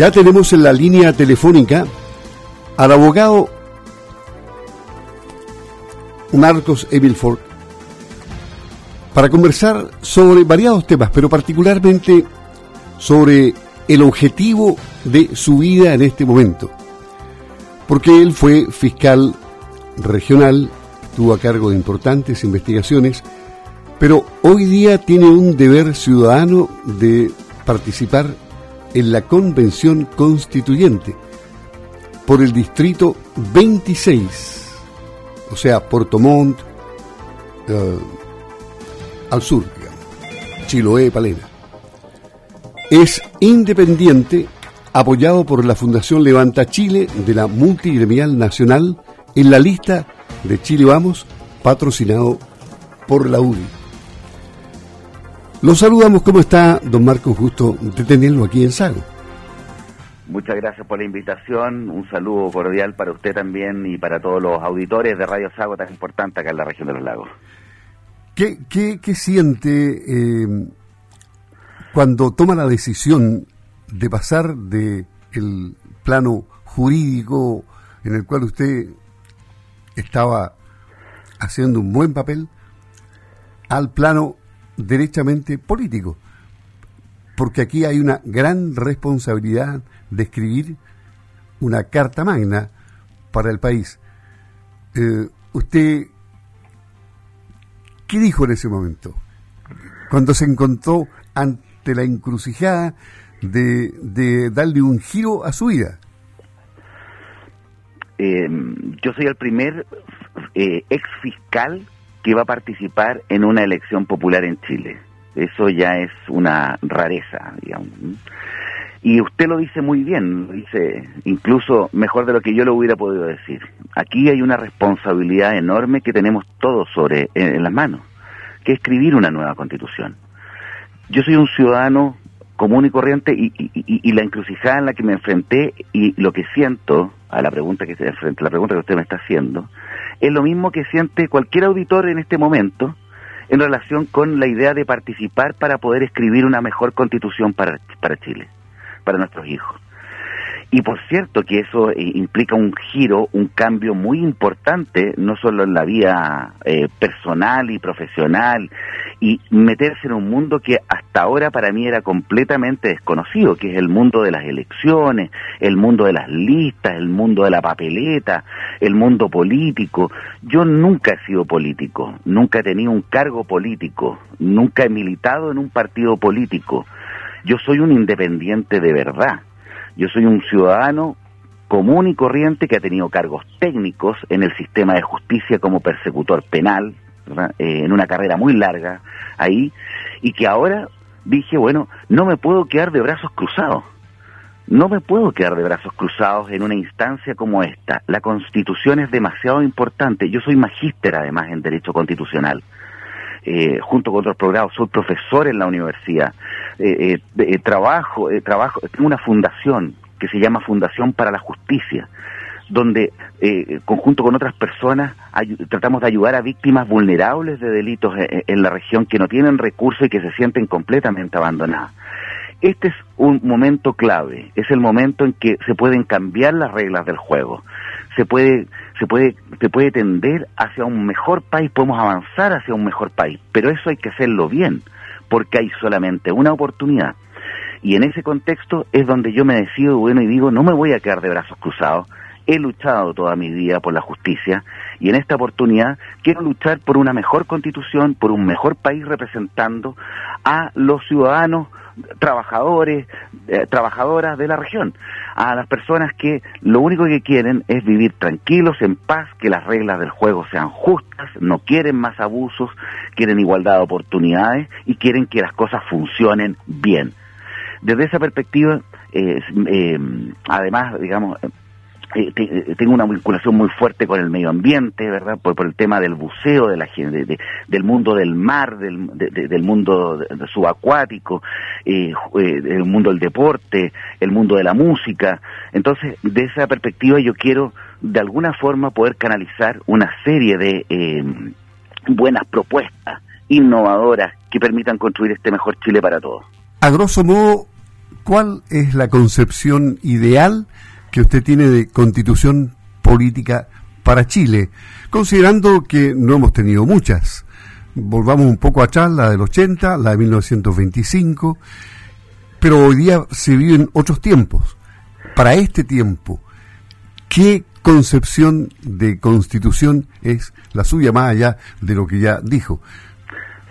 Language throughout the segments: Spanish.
Ya tenemos en la línea telefónica al abogado Marcos Emilford para conversar sobre variados temas, pero particularmente sobre el objetivo de su vida en este momento. Porque él fue fiscal regional, estuvo a cargo de importantes investigaciones, pero hoy día tiene un deber ciudadano de participar en la convención constituyente por el distrito 26, o sea, Puerto Montt, eh, al sur, digamos, Chiloé, Palena. Es independiente, apoyado por la Fundación Levanta Chile de la Multigremial Nacional en la lista de Chile Vamos, patrocinado por la UDI. Lo saludamos, ¿cómo está, don Marcos? Gusto de tenerlo aquí en Sago. Muchas gracias por la invitación, un saludo cordial para usted también y para todos los auditores de Radio Sago, tan importante acá en la región de los lagos. ¿Qué, qué, siente eh, cuando toma la decisión de pasar de el plano jurídico en el cual usted estaba haciendo un buen papel al plano derechamente político? Porque aquí hay una gran responsabilidad de escribir una carta magna para el país. Eh, usted ¿Qué dijo en ese momento? Cuando se encontró ante la encrucijada de, darle un giro a su vida. Em, yo soy el primer eh, ex fiscal que va a participar en una elección popular en Chile. Eso ya es una rareza, digamos. Y usted lo dice muy bien, lo dice incluso mejor de lo que yo lo hubiera podido decir. Aquí hay una responsabilidad enorme que tenemos todos sobre en, las manos, que es escribir una nueva constitución. Yo soy un ciudadano común y corriente y, y, la encrucijada en la que me enfrenté y lo que siento a la pregunta que la pregunta que usted me está haciendo es lo mismo que siente cualquier auditor en este momento en relación con la idea de participar para poder escribir una mejor constitución para, para Chile para nuestros hijos. Y por cierto que eso eh, implica un giro, un cambio muy importante, no solo en la vida eh, personal y profesional, y meterse en un mundo que hasta ahora para mí era completamente desconocido, que es el mundo de las elecciones, el mundo de las listas, el mundo de la papeleta, el mundo político. Yo nunca he sido político, nunca he tenido un cargo político, nunca he militado en un partido político yo soy un independiente de verdad. Yo soy un ciudadano común y corriente que ha tenido cargos técnicos en el sistema de justicia como persecutor penal, eh, en una carrera muy larga ahí, y que ahora dije, bueno, no me puedo quedar de brazos cruzados. No me puedo quedar de brazos cruzados en una instancia como esta. La constitución es demasiado importante. Yo soy magíster además en Derecho Constitucional. Eh, junto con otros programas, soy profesor en la universidad, eh, eh, trabajo, trabajo, tengo una fundación que se llama Fundación para la Justicia, donde conjunto con otras personas tratamos de ayudar a víctimas vulnerables de delitos en, la región que no tienen recursos y que se sienten completamente abandonadas. Este es un momento clave, es el momento en que se pueden cambiar las reglas del juego, se puede se puede, se puede tender hacia un mejor país, podemos avanzar hacia un mejor país, pero eso hay que hacerlo bien, porque hay solamente una oportunidad. Y en ese contexto es donde yo me decido, bueno, y digo, no me voy a quedar de brazos cruzados, he luchado toda mi vida por la justicia y en esta oportunidad quiero luchar por una mejor constitución, por un mejor país representando a los ciudadanos trabajadores, eh, trabajadoras de la región, a las personas que lo único que quieren es vivir tranquilos, en paz, que las reglas del juego sean justas, no quieren más abusos, quieren igualdad de oportunidades y quieren que las cosas funcionen bien. Desde esa perspectiva, eh, eh, además, digamos, tengo una vinculación muy fuerte con el medio ambiente, ¿verdad? Por, el tema del buceo, de la de, del mundo del mar, del, mundo subacuático, eh, eh, el mundo del deporte, el mundo de la música. Entonces, de esa perspectiva yo quiero de alguna forma poder canalizar una serie de buenas propuestas innovadoras que permitan construir este mejor Chile para todos. A grosso modo, ¿cuál es la concepción ideal que usted tiene de constitución política para Chile? Considerando que no hemos tenido muchas. Volvamos un poco atrás, la del 80, la de 1925, pero hoy día se viven otros tiempos. Para este tiempo, ¿qué concepción de constitución es la suya más allá de lo que ya dijo?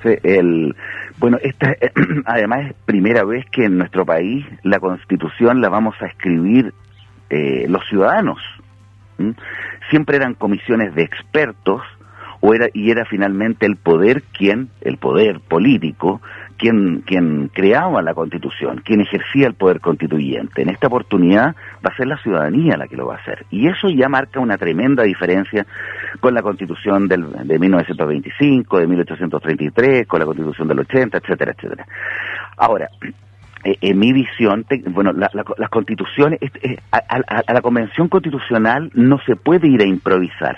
el, bueno, esta además es primera vez que en nuestro país la constitución la vamos a escribir eh, los ciudadanos. Siempre eran comisiones de expertos o era, y era finalmente el poder quien, el poder político, quien, quien creaba la constitución, quien ejercía el poder constituyente. En esta oportunidad va a ser la ciudadanía la que lo va a hacer. Y eso ya marca una tremenda diferencia con la constitución del, de 1925, de 1833, con la constitución del 80, etcétera, etcétera. Ahora, eh, en mi visión, bueno, las constituciones, a la convención constitucional no se puede ir a improvisar,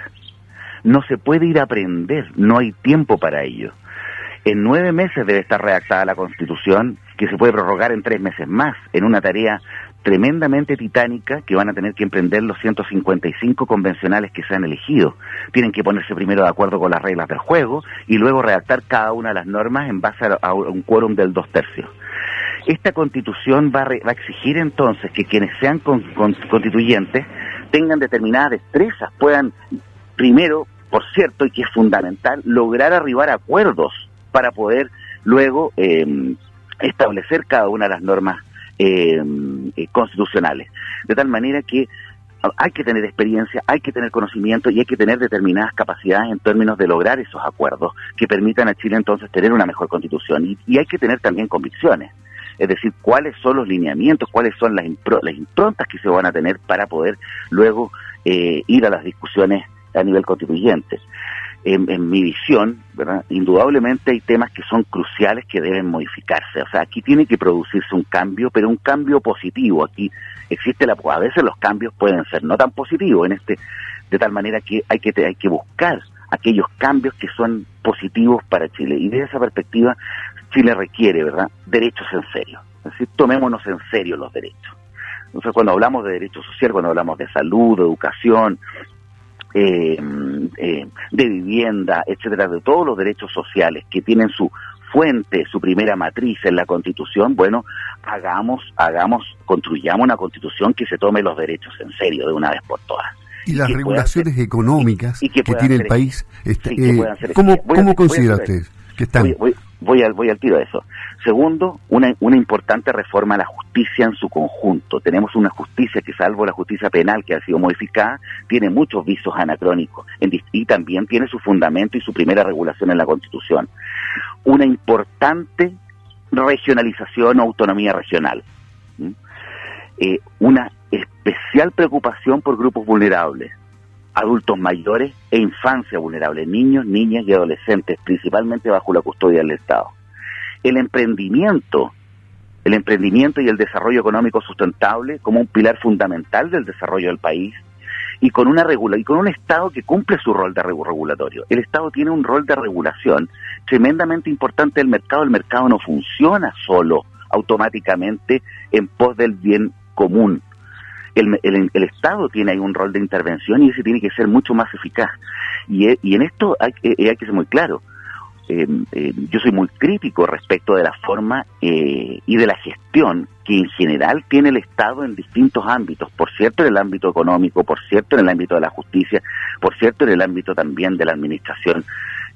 no se puede ir a aprender, no hay tiempo para ello. En nueve meses debe estar redactada la Constitución, que se puede prorrogar en tres meses más, en una tarea tremendamente titánica que van a tener que emprender los 155 convencionales que se han elegido. Tienen que ponerse primero de acuerdo con las reglas del juego y luego redactar cada una de las normas en base a, un quórum del dos tercios. Esta constitución va a, exigir entonces que quienes sean constituyentes tengan determinadas destrezas, puedan primero, por cierto, y que es fundamental, lograr arribar a acuerdos para poder luego eh, establecer cada una de las normas eh, eh, constitucionales. De tal manera que hay que tener experiencia, hay que tener conocimiento y hay que tener determinadas capacidades en términos de lograr esos acuerdos que permitan a Chile entonces tener una mejor constitución. Y, hay que tener también convicciones, es decir, cuáles son los lineamientos, cuáles son las, las improntas que se van a tener para poder luego ir a las discusiones a nivel constituyente en, mi visión, ¿verdad? indudablemente hay temas que son cruciales que deben modificarse. O sea, aquí tiene que producirse un cambio, pero un cambio positivo. Aquí existe la, a veces los cambios pueden ser no tan positivos en este, de tal manera que hay que hay que buscar aquellos cambios que son positivos para Chile. Y desde esa perspectiva, Chile requiere, ¿verdad?, derechos en serio. Es decir, tomémonos en serio los derechos. Entonces, cuando hablamos de derechos sociales, cuando hablamos de salud, de educación, eh, eh, de vivienda, etcétera, de todos los derechos sociales que tienen su fuente, su primera matriz en la Constitución, bueno, hagamos, hagamos, construyamos una Constitución que se tome los derechos en serio de una vez por todas. Y las regulaciones económicas que, tiene el país, este, eh, ¿cómo, ¿cómo considera usted que están? voy al, voy al tiro de eso. Segundo, una, una importante reforma a la justicia en su conjunto. Tenemos una justicia que, salvo la justicia penal que ha sido modificada, tiene muchos visos anacrónicos y también tiene su fundamento y su primera regulación en la Constitución. Una importante regionalización o autonomía regional. Eh, una especial preocupación por grupos vulnerables adultos mayores e infancia vulnerable, niños, niñas y adolescentes, principalmente bajo la custodia del Estado. El emprendimiento, el emprendimiento y el desarrollo económico sustentable como un pilar fundamental del desarrollo del país y con una regula y con un Estado que cumple su rol de regulatorio. El Estado tiene un rol de regulación tremendamente importante del mercado. El mercado no funciona solo automáticamente en pos del bien común el, el, Estado tiene ahí un rol de intervención y ese tiene que ser mucho más eficaz. Y, eh, y en esto hay, eh, hay que ser muy claro. Eh, yo soy muy crítico respecto de la forma y de la gestión que en general tiene el Estado en distintos ámbitos, por cierto en el ámbito económico, por cierto en el ámbito de la justicia, por cierto en el ámbito también de la administración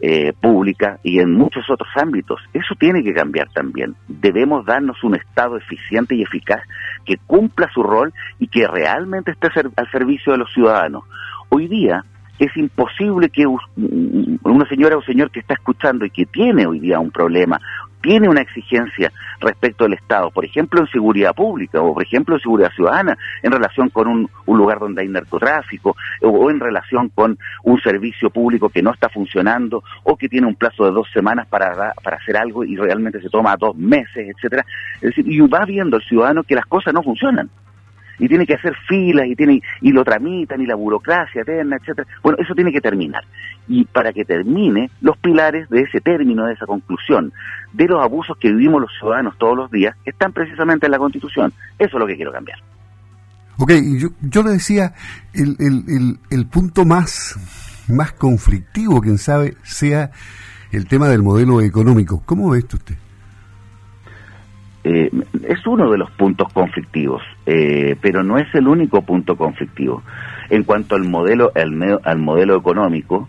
eh, pública y en muchos otros ámbitos. Eso tiene que cambiar también. Debemos darnos un Estado eficiente y eficaz que cumpla su rol y que realmente esté al servicio de los ciudadanos. Hoy día es imposible que una señora o señor que está escuchando y que tiene hoy día un problema tiene una exigencia respecto del Estado, por ejemplo en seguridad pública o por ejemplo en seguridad ciudadana, en relación con un, lugar donde hay narcotráfico o, en relación con un servicio público que no está funcionando o que tiene un plazo de dos semanas para, para hacer algo y realmente se toma dos meses, etcétera. Es decir, y va viendo el ciudadano que las cosas no funcionan. Y tiene que hacer filas y tiene y lo tramitan y la burocracia eterna, etcétera. Bueno, eso tiene que terminar. Y para que termine, los pilares de ese término, de esa conclusión, de los abusos que vivimos los ciudadanos todos los días, están precisamente en la Constitución. Eso es lo que quiero cambiar. Ok, yo, yo le decía, el, el, el, punto más, más conflictivo, quién sabe, sea el tema del modelo económico. ¿Cómo ve esto usted? Eh, es uno de los puntos conflictivos, eh, pero no es el único punto conflictivo. En cuanto al modelo, al, al modelo económico,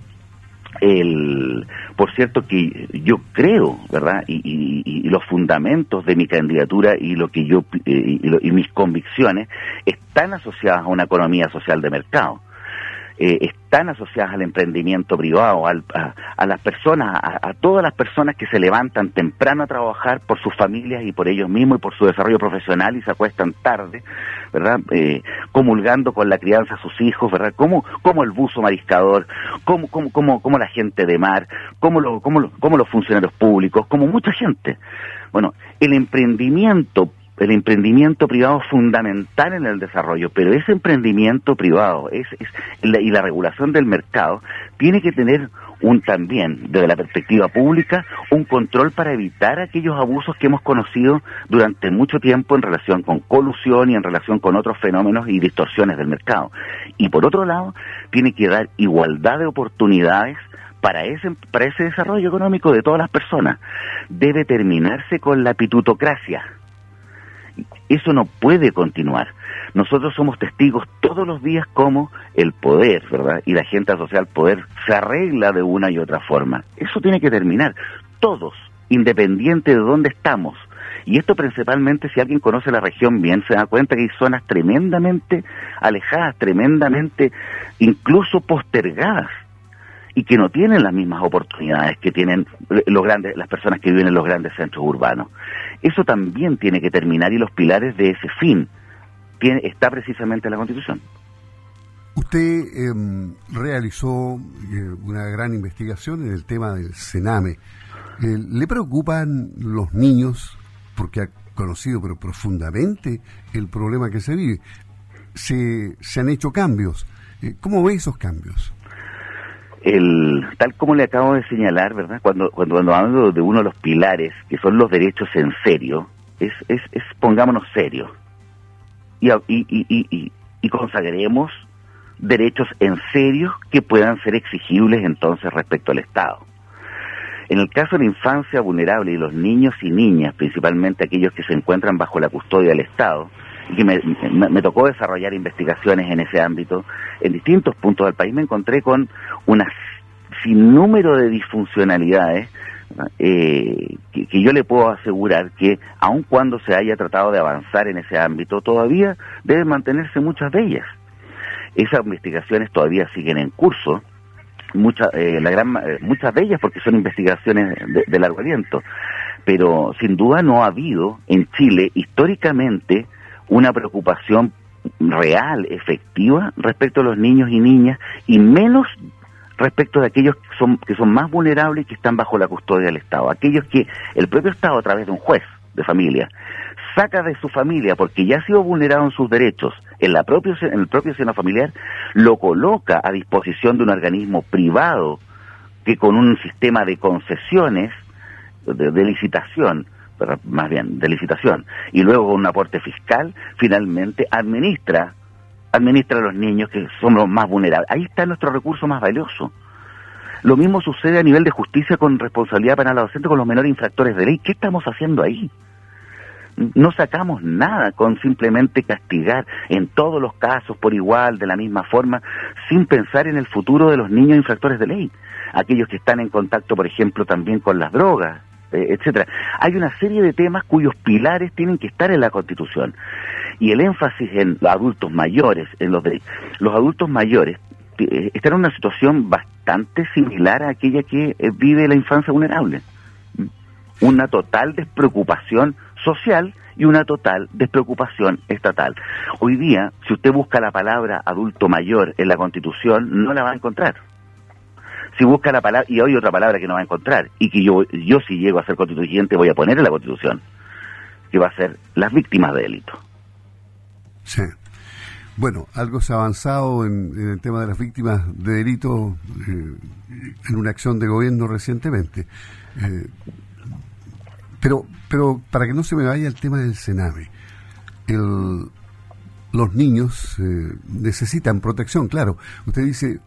el, por cierto que yo creo, ¿verdad? Y, los fundamentos de mi candidatura y lo que yo eh, y, mis convicciones están asociadas a una economía social de mercado. Eh, están asociadas al emprendimiento privado, a, las personas, a, todas las personas que se levantan temprano a trabajar por sus familias y por ellos mismos y por su desarrollo profesional y se acuestan tarde, ¿verdad? Eh, comulgando con la crianza de sus hijos, ¿verdad? Como, como el buzo mariscador, como, como, como, como la gente de mar, como, lo, como, como los funcionarios públicos, como mucha gente. Bueno, el emprendimiento el emprendimiento privado es fundamental en el desarrollo, pero ese emprendimiento privado es, y la regulación del mercado tiene que tener un también, desde la perspectiva pública, un control para evitar aquellos abusos que hemos conocido durante mucho tiempo en relación con colusión y en relación con otros fenómenos y distorsiones del mercado. Y por otro lado, tiene que dar igualdad de oportunidades para ese, para ese desarrollo económico de todas las personas. Debe terminarse con la pitutocracia eso no puede continuar. Nosotros somos testigos todos los días como el poder, ¿verdad? Y la gente asociada al poder se arregla de una y otra forma. Eso tiene que terminar. Todos, independiente de dónde estamos. Y esto principalmente si alguien conoce la región bien, se da cuenta que hay zonas tremendamente alejadas, tremendamente incluso postergadas y que no tienen las mismas oportunidades que tienen los grandes, las personas que viven en los grandes centros urbanos. Eso también tiene que terminar y los pilares de ese fin tiene, está precisamente en la Constitución. Usted em, realizó eh, una gran investigación en el tema del Sename. Eh, ¿Le preocupan los niños porque ha conocido pero profundamente el problema que se vive? Se, se han hecho cambios. Eh, ¿Cómo ve esos cambios? El, tal como le acabo de señalar, ¿verdad? Cuando, cuando, cuando hablo de uno de los pilares, que son los derechos en serio, es, es, es pongámonos serios y, y, y, y, consagremos derechos en serio que puedan ser exigibles entonces respecto al Estado. En el caso de la infancia vulnerable y los niños y niñas, principalmente aquellos que se encuentran bajo la custodia del Estado, y que me, me, tocó desarrollar investigaciones en ese ámbito, en distintos puntos del país me encontré con un sinnúmero de disfuncionalidades eh, que, yo le puedo asegurar que aun cuando se haya tratado de avanzar en ese ámbito, todavía deben mantenerse muchas de ellas. Esas investigaciones todavía siguen en curso, muchas eh, la gran, eh, muchas de ellas porque son investigaciones de, de largo aliento, pero sin duda no ha habido en Chile históricamente una preocupación real, efectiva respecto a los niños y niñas y menos respecto de aquellos que son, que son más vulnerables y que están bajo la custodia del Estado, aquellos que el propio Estado a través de un juez de familia saca de su familia porque ya ha sido vulnerado en sus derechos en, la propio, en el propio seno familiar, lo coloca a disposición de un organismo privado que con un sistema de concesiones, de licitación, más bien de licitación, y luego con un aporte fiscal, finalmente administra, administra a los niños que son los más vulnerables. Ahí está nuestro recurso más valioso. Lo mismo sucede a nivel de justicia con responsabilidad penal adolescente con los menores infractores de ley. ¿Qué estamos haciendo ahí? No sacamos nada con simplemente castigar en todos los casos por igual, de la misma forma, sin pensar en el futuro de los niños infractores de ley. Aquellos que están en contacto, por ejemplo, también con las drogas, etcétera. Hay una serie de temas cuyos pilares tienen que estar en la Constitución. Y el énfasis en los adultos mayores, en los de, los adultos mayores eh, están en una situación bastante similar a aquella que eh, vive la infancia vulnerable. Una total despreocupación social y una total despreocupación estatal. Hoy día, si usted busca la palabra adulto mayor en la Constitución, no la va a encontrar si busca la palabra, y hay otra palabra que no va a encontrar, y que yo, yo si llego a ser constituyente voy a poner en la constitución, que va a ser las víctimas de delito. Sí. Bueno, algo se ha avanzado en, el tema de las víctimas de delitos eh, en una acción de gobierno recientemente. Eh, pero, pero para que no se me vaya el tema del Sename, los niños eh, necesitan protección, claro. Usted dice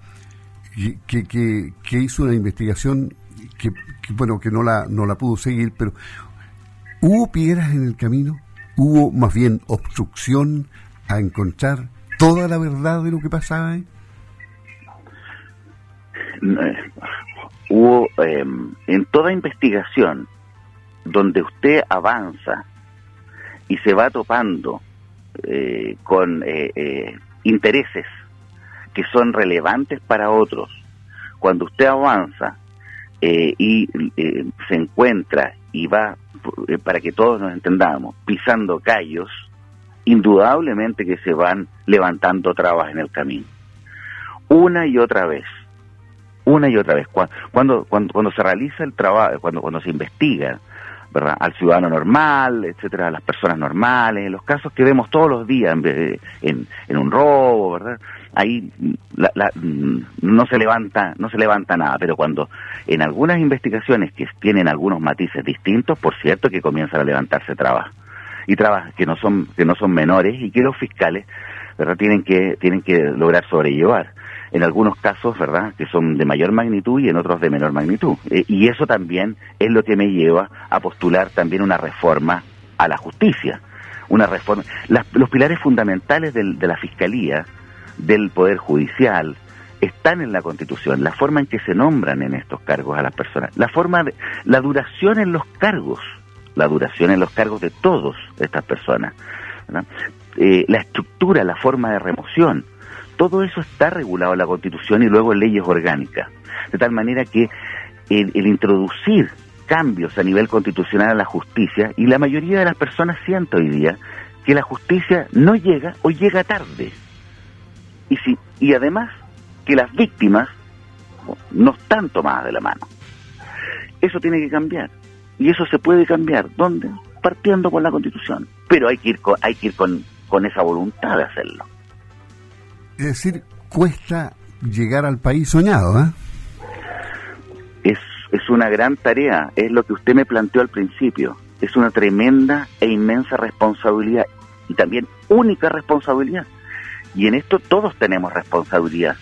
que, que, hizo una investigación que, bueno, que no la, no la pudo seguir, pero ¿hubo piedras en el camino? ¿Hubo más bien obstrucción a encontrar toda la verdad de lo que pasaba? Eh, hubo em, en toda investigación donde usted avanza y se va topando eh, con eh, intereses que son relevantes para otros, cuando usted avanza y se encuentra y va, para que todos nos entendamos, pisando callos, indudablemente que se van levantando trabas en el camino. Una y otra vez, una y otra vez. Cuando, cuando, cuando se realiza el trabajo, cuando, cuando se investiga, ¿verdad? Al ciudadano normal, etcétera, a las personas normales, los casos que vemos todos los días en, en, un robo, ¿verdad? Ahí no se levanta, no se levanta nada, pero cuando en algunas investigaciones que tienen algunos matices distintos, por cierto que comienzan a levantarse trabas y trabas que no son que no son menores y que los fiscales verdad tienen que tienen que lograr sobrellevar. En algunos casos verdad que son de mayor magnitud y en otros de menor magnitud. Eh, y eso también es lo que me lleva a postular también una reforma a la justicia. Una reforma los pilares fundamentales de la fiscalía del poder judicial están en la Constitución, la forma en que se nombran en estos cargos a las personas, la forma de, la duración en los cargos, la duración en los cargos de todas estas personas, eh, la estructura, la forma de remoción, todo eso está regulado en la Constitución y luego en leyes orgánicas, de tal manera que el, introducir cambios a nivel constitucional a la justicia, y la mayoría de las personas siente hoy día que la justicia no llega o llega tarde. Y, si, y además que las víctimas no están tomadas de la mano. Eso tiene que cambiar. Y eso se puede cambiar. ¿Dónde? Partiendo con la Constitución. Pero hay que ir con, hay que ir con, con esa voluntad de hacerlo. Es decir, cuesta llegar al país soñado, ¿eh? Es, es una gran tarea, es lo que usted me planteó al principio. Es una tremenda e inmensa responsabilidad y también única responsabilidad. Y en esto todos tenemos responsabilidad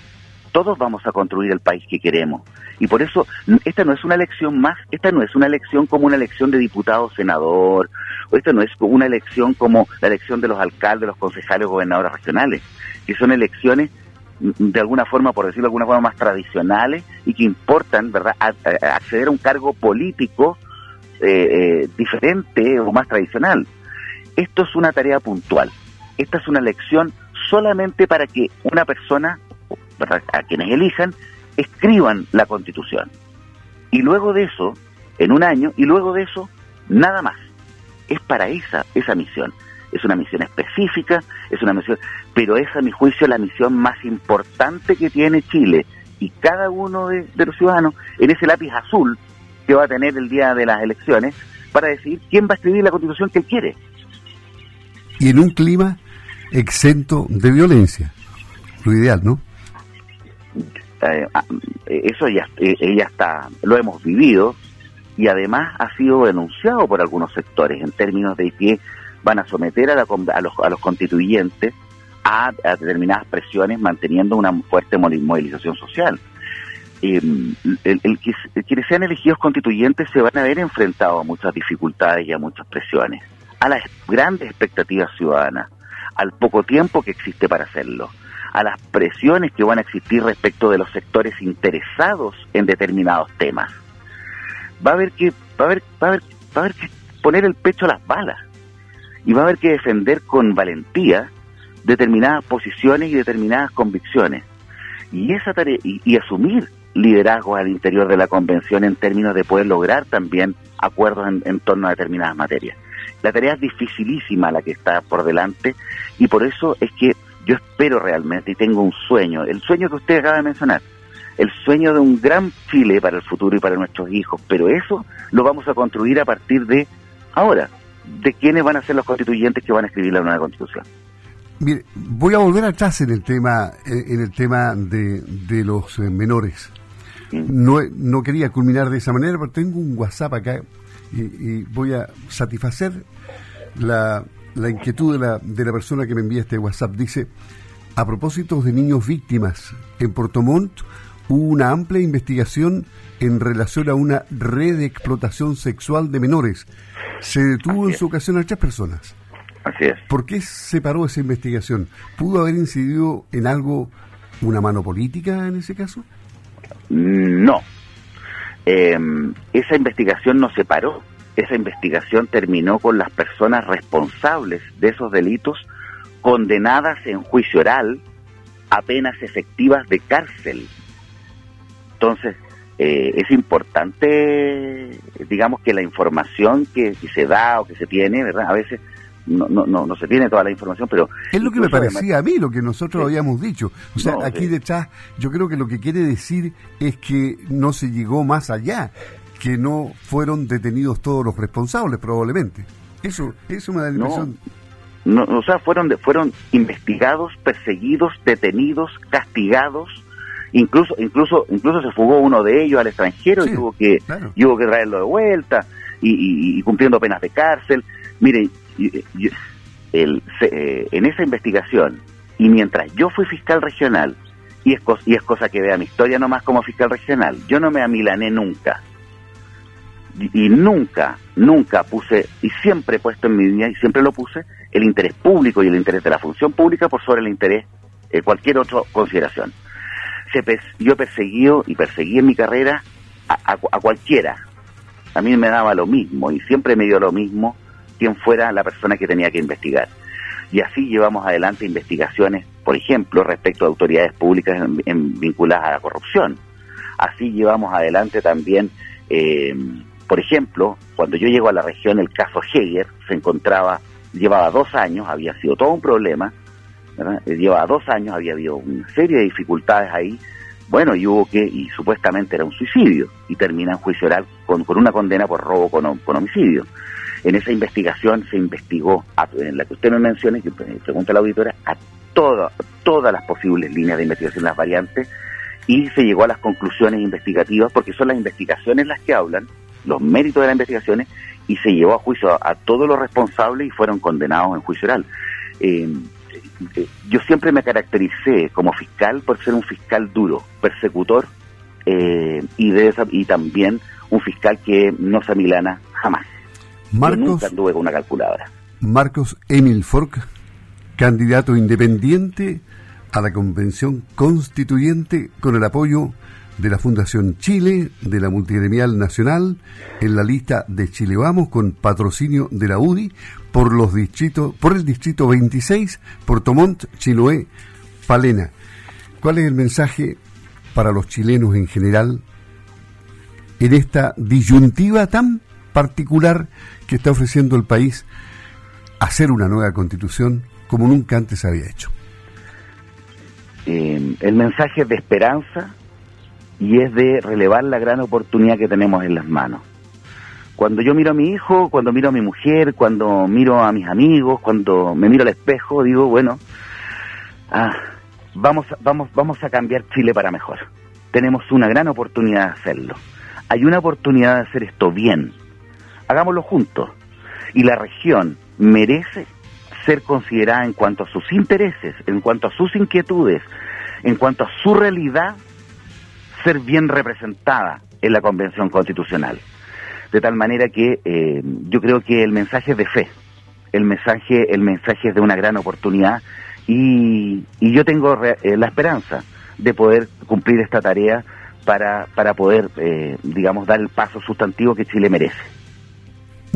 todos vamos a construir el país que queremos. Y por eso esta no es una elección más, esta no es una elección como una elección de diputado, senador, o esta no es una elección como la elección de los alcaldes, los concejales, gobernadores regionales, que son elecciones de alguna forma, por decirlo de alguna forma, más tradicionales y que importan, ¿verdad?, acceder a un cargo político eh, eh, diferente o más tradicional. Esto es una tarea puntual. Esta es una elección solamente para que una persona a quienes elijan, escriban la constitución. Y luego de eso, en un año, y luego de eso, nada más. Es para esa, esa misión. Es una misión específica, es una misión, pero es a mi juicio la misión más importante que tiene Chile y cada uno de, los ciudadanos en ese lápiz azul que va a tener el día de las elecciones para decidir quién va a escribir la constitución que quiere. Y en un clima exento de violencia, lo ideal, ¿no? Eh, ah, eso ya, eh, ya está, lo hemos vivido y además ha sido denunciado por algunos sectores en términos de que van a someter a, los, a los constituyentes a, determinadas presiones manteniendo una fuerte movilización social. Eh, el, quienes sean elegidos constituyentes se van a ver enfrentados a muchas dificultades y a muchas presiones, a las grandes expectativas ciudadanas, al poco tiempo que existe para hacerlo a las presiones que van a existir respecto de los sectores interesados en determinados temas. Va a haber que, va a haber, va a haber, va a haber que poner el pecho a las balas y va a haber que defender con valentía determinadas posiciones y determinadas convicciones. Y esa tarea, y, asumir liderazgo al interior de la convención en términos de poder lograr también acuerdos en, en torno a determinadas materias. La tarea es dificilísima la que está por delante y por eso es que yo espero realmente y tengo un sueño, el sueño que usted acaba de mencionar, el sueño de un gran Chile para el futuro y para nuestros hijos, pero eso lo vamos a construir a partir de ahora, de quiénes van a ser los constituyentes que van a escribir la nueva constitución. Mire, voy a volver atrás en el tema, en el tema de, de los eh, menores. Mm. No, no quería culminar de esa manera, pero tengo un WhatsApp acá y, voy a satisfacer la, la inquietud de la, de la persona que me envía este WhatsApp. Dice, a propósito de niños víctimas, en Puerto Montt hubo una amplia investigación en relación a una red de explotación sexual de menores. Se detuvo en su ocasión a tres personas. Así es. ¿Por qué se paró esa investigación? ¿Pudo haber incidido en algo, una mano política en ese caso? No. Em, esa investigación no se paró. Esa investigación terminó con las personas responsables de esos delitos condenadas en juicio oral a penas efectivas de cárcel. Entonces, eh, es importante, digamos, que la información que, se da o que se tiene, ¿verdad? A veces no, no, no, se tiene toda la información, pero... Es lo que me parecía a mí, lo que nosotros habíamos dicho. O sea, aquí detrás, yo creo que lo que quiere decir es que no se llegó más allá, que no fueron detenidos todos los responsables, probablemente. Eso, eso me da la impresión... No, o sea, fueron, fueron investigados, perseguidos, detenidos, castigados, incluso incluso incluso se fugó uno de ellos al extranjero y tuvo que que traerlo de vuelta y, cumpliendo penas de cárcel eh, en esa investigación y mientras yo fui fiscal regional y es, y es cosa que vea mi historia nomás como fiscal regional yo no me amilané nunca y, nunca nunca puse y siempre he puesto en mi vida y siempre lo puse el interés público y el interés de la función pública por sobre el interés de cualquier otra consideración yo he perseguido y perseguí en mi carrera a, cualquiera. A mí me daba lo mismo y siempre me dio lo mismo quien fuera la persona que tenía que investigar. Y así llevamos adelante investigaciones, por ejemplo, respecto a autoridades públicas en, vinculadas a la corrupción. Así llevamos adelante también, eh, por ejemplo, cuando yo llego a la región, el caso Heger se encontraba, llevaba dos años, había sido todo un problema, eh, lleva dos años, había habido una serie de dificultades ahí, bueno, y hubo que, y supuestamente era un suicidio, y termina en juicio oral con, una condena por robo con, homicidio. En esa investigación se investigó, en la que usted me menciona, que pregunta la auditora, a todas las posibles líneas de investigación, las variantes, y se llegó a las conclusiones investigativas, porque son las investigaciones las que hablan, los méritos de las investigaciones, y se llevó a juicio a, todos los responsables y fueron condenados en juicio oral. Eh, eh, yo siempre me caractericé como fiscal por ser un fiscal duro, persecutor eh, y, de y también un fiscal que no se amilana jamás. Marcos, nunca anduve con una calculadora. Marcos Emil Fork, candidato independiente a la Convención Constituyente con el apoyo de la Fundación Chile, de la Multigremial Nacional, en la lista de Chile Vamos con patrocinio de la UDI por los distritos, por el distrito 26, Puerto Montt, Chiloé, Palena. ¿Cuál es el mensaje para los chilenos en general en esta disyuntiva tan particular que está ofreciendo el país hacer una nueva constitución como nunca antes había hecho? Eh, el mensaje de esperanza y es de relevar la gran oportunidad que tenemos en las manos. Cuando yo miro a mi hijo, cuando miro a mi mujer, cuando miro a mis amigos, cuando me miro al espejo, digo, bueno, ah, vamos, vamos, vamos a cambiar Chile para mejor. Tenemos una gran oportunidad de hacerlo. Hay una oportunidad de hacer esto bien. Hagámoslo juntos. Y la región merece ser considerada en cuanto a sus intereses, en cuanto a sus inquietudes, en cuanto a su realidad ser bien representada en la Convención Constitucional. De tal manera que eh, yo creo que el mensaje es de fe, el mensaje, el mensaje es de una gran oportunidad y, yo tengo eh, la esperanza de poder cumplir esta tarea para, para poder, eh, digamos, dar el paso sustantivo que Chile merece.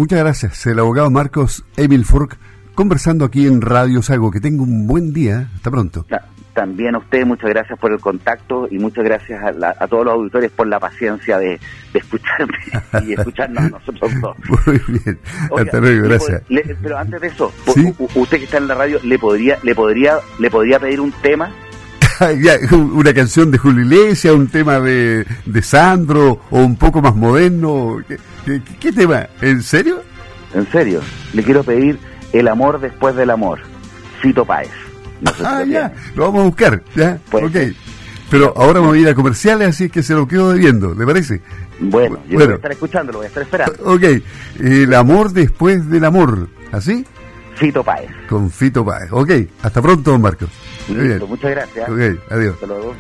Muchas gracias. El abogado Marcos Emil Fork conversando aquí en Radio Sago. Que tenga un buen día. Hasta pronto también a usted muchas gracias por el contacto y muchas gracias a, todos los auditores por la paciencia de, escucharme y escucharnos a nosotros dos. Muy bien, hasta luego, gracias. pero antes de eso, usted que está en la radio, ¿le podría, le podría, le podría pedir un tema? una canción de Julio Iglesias, un tema de, de Sandro o un poco más moderno. ¿Qué, qué tema? ¿En serio? En serio, le quiero pedir El amor después del amor, Cito Páez. ah, ya, lo vamos a buscar, ¿ya? ok. Pero ahora vamos a ir a comerciales, así que se lo quedo debiendo, ¿le parece? Bueno, yo voy a estar escuchando, lo voy a estar esperando. Ok, el amor después del amor, ¿así? Fito Páez. Con Fito Páez, ok. Hasta pronto, don Marcos. Listo, muchas gracias. Ok, adiós. Hasta luego.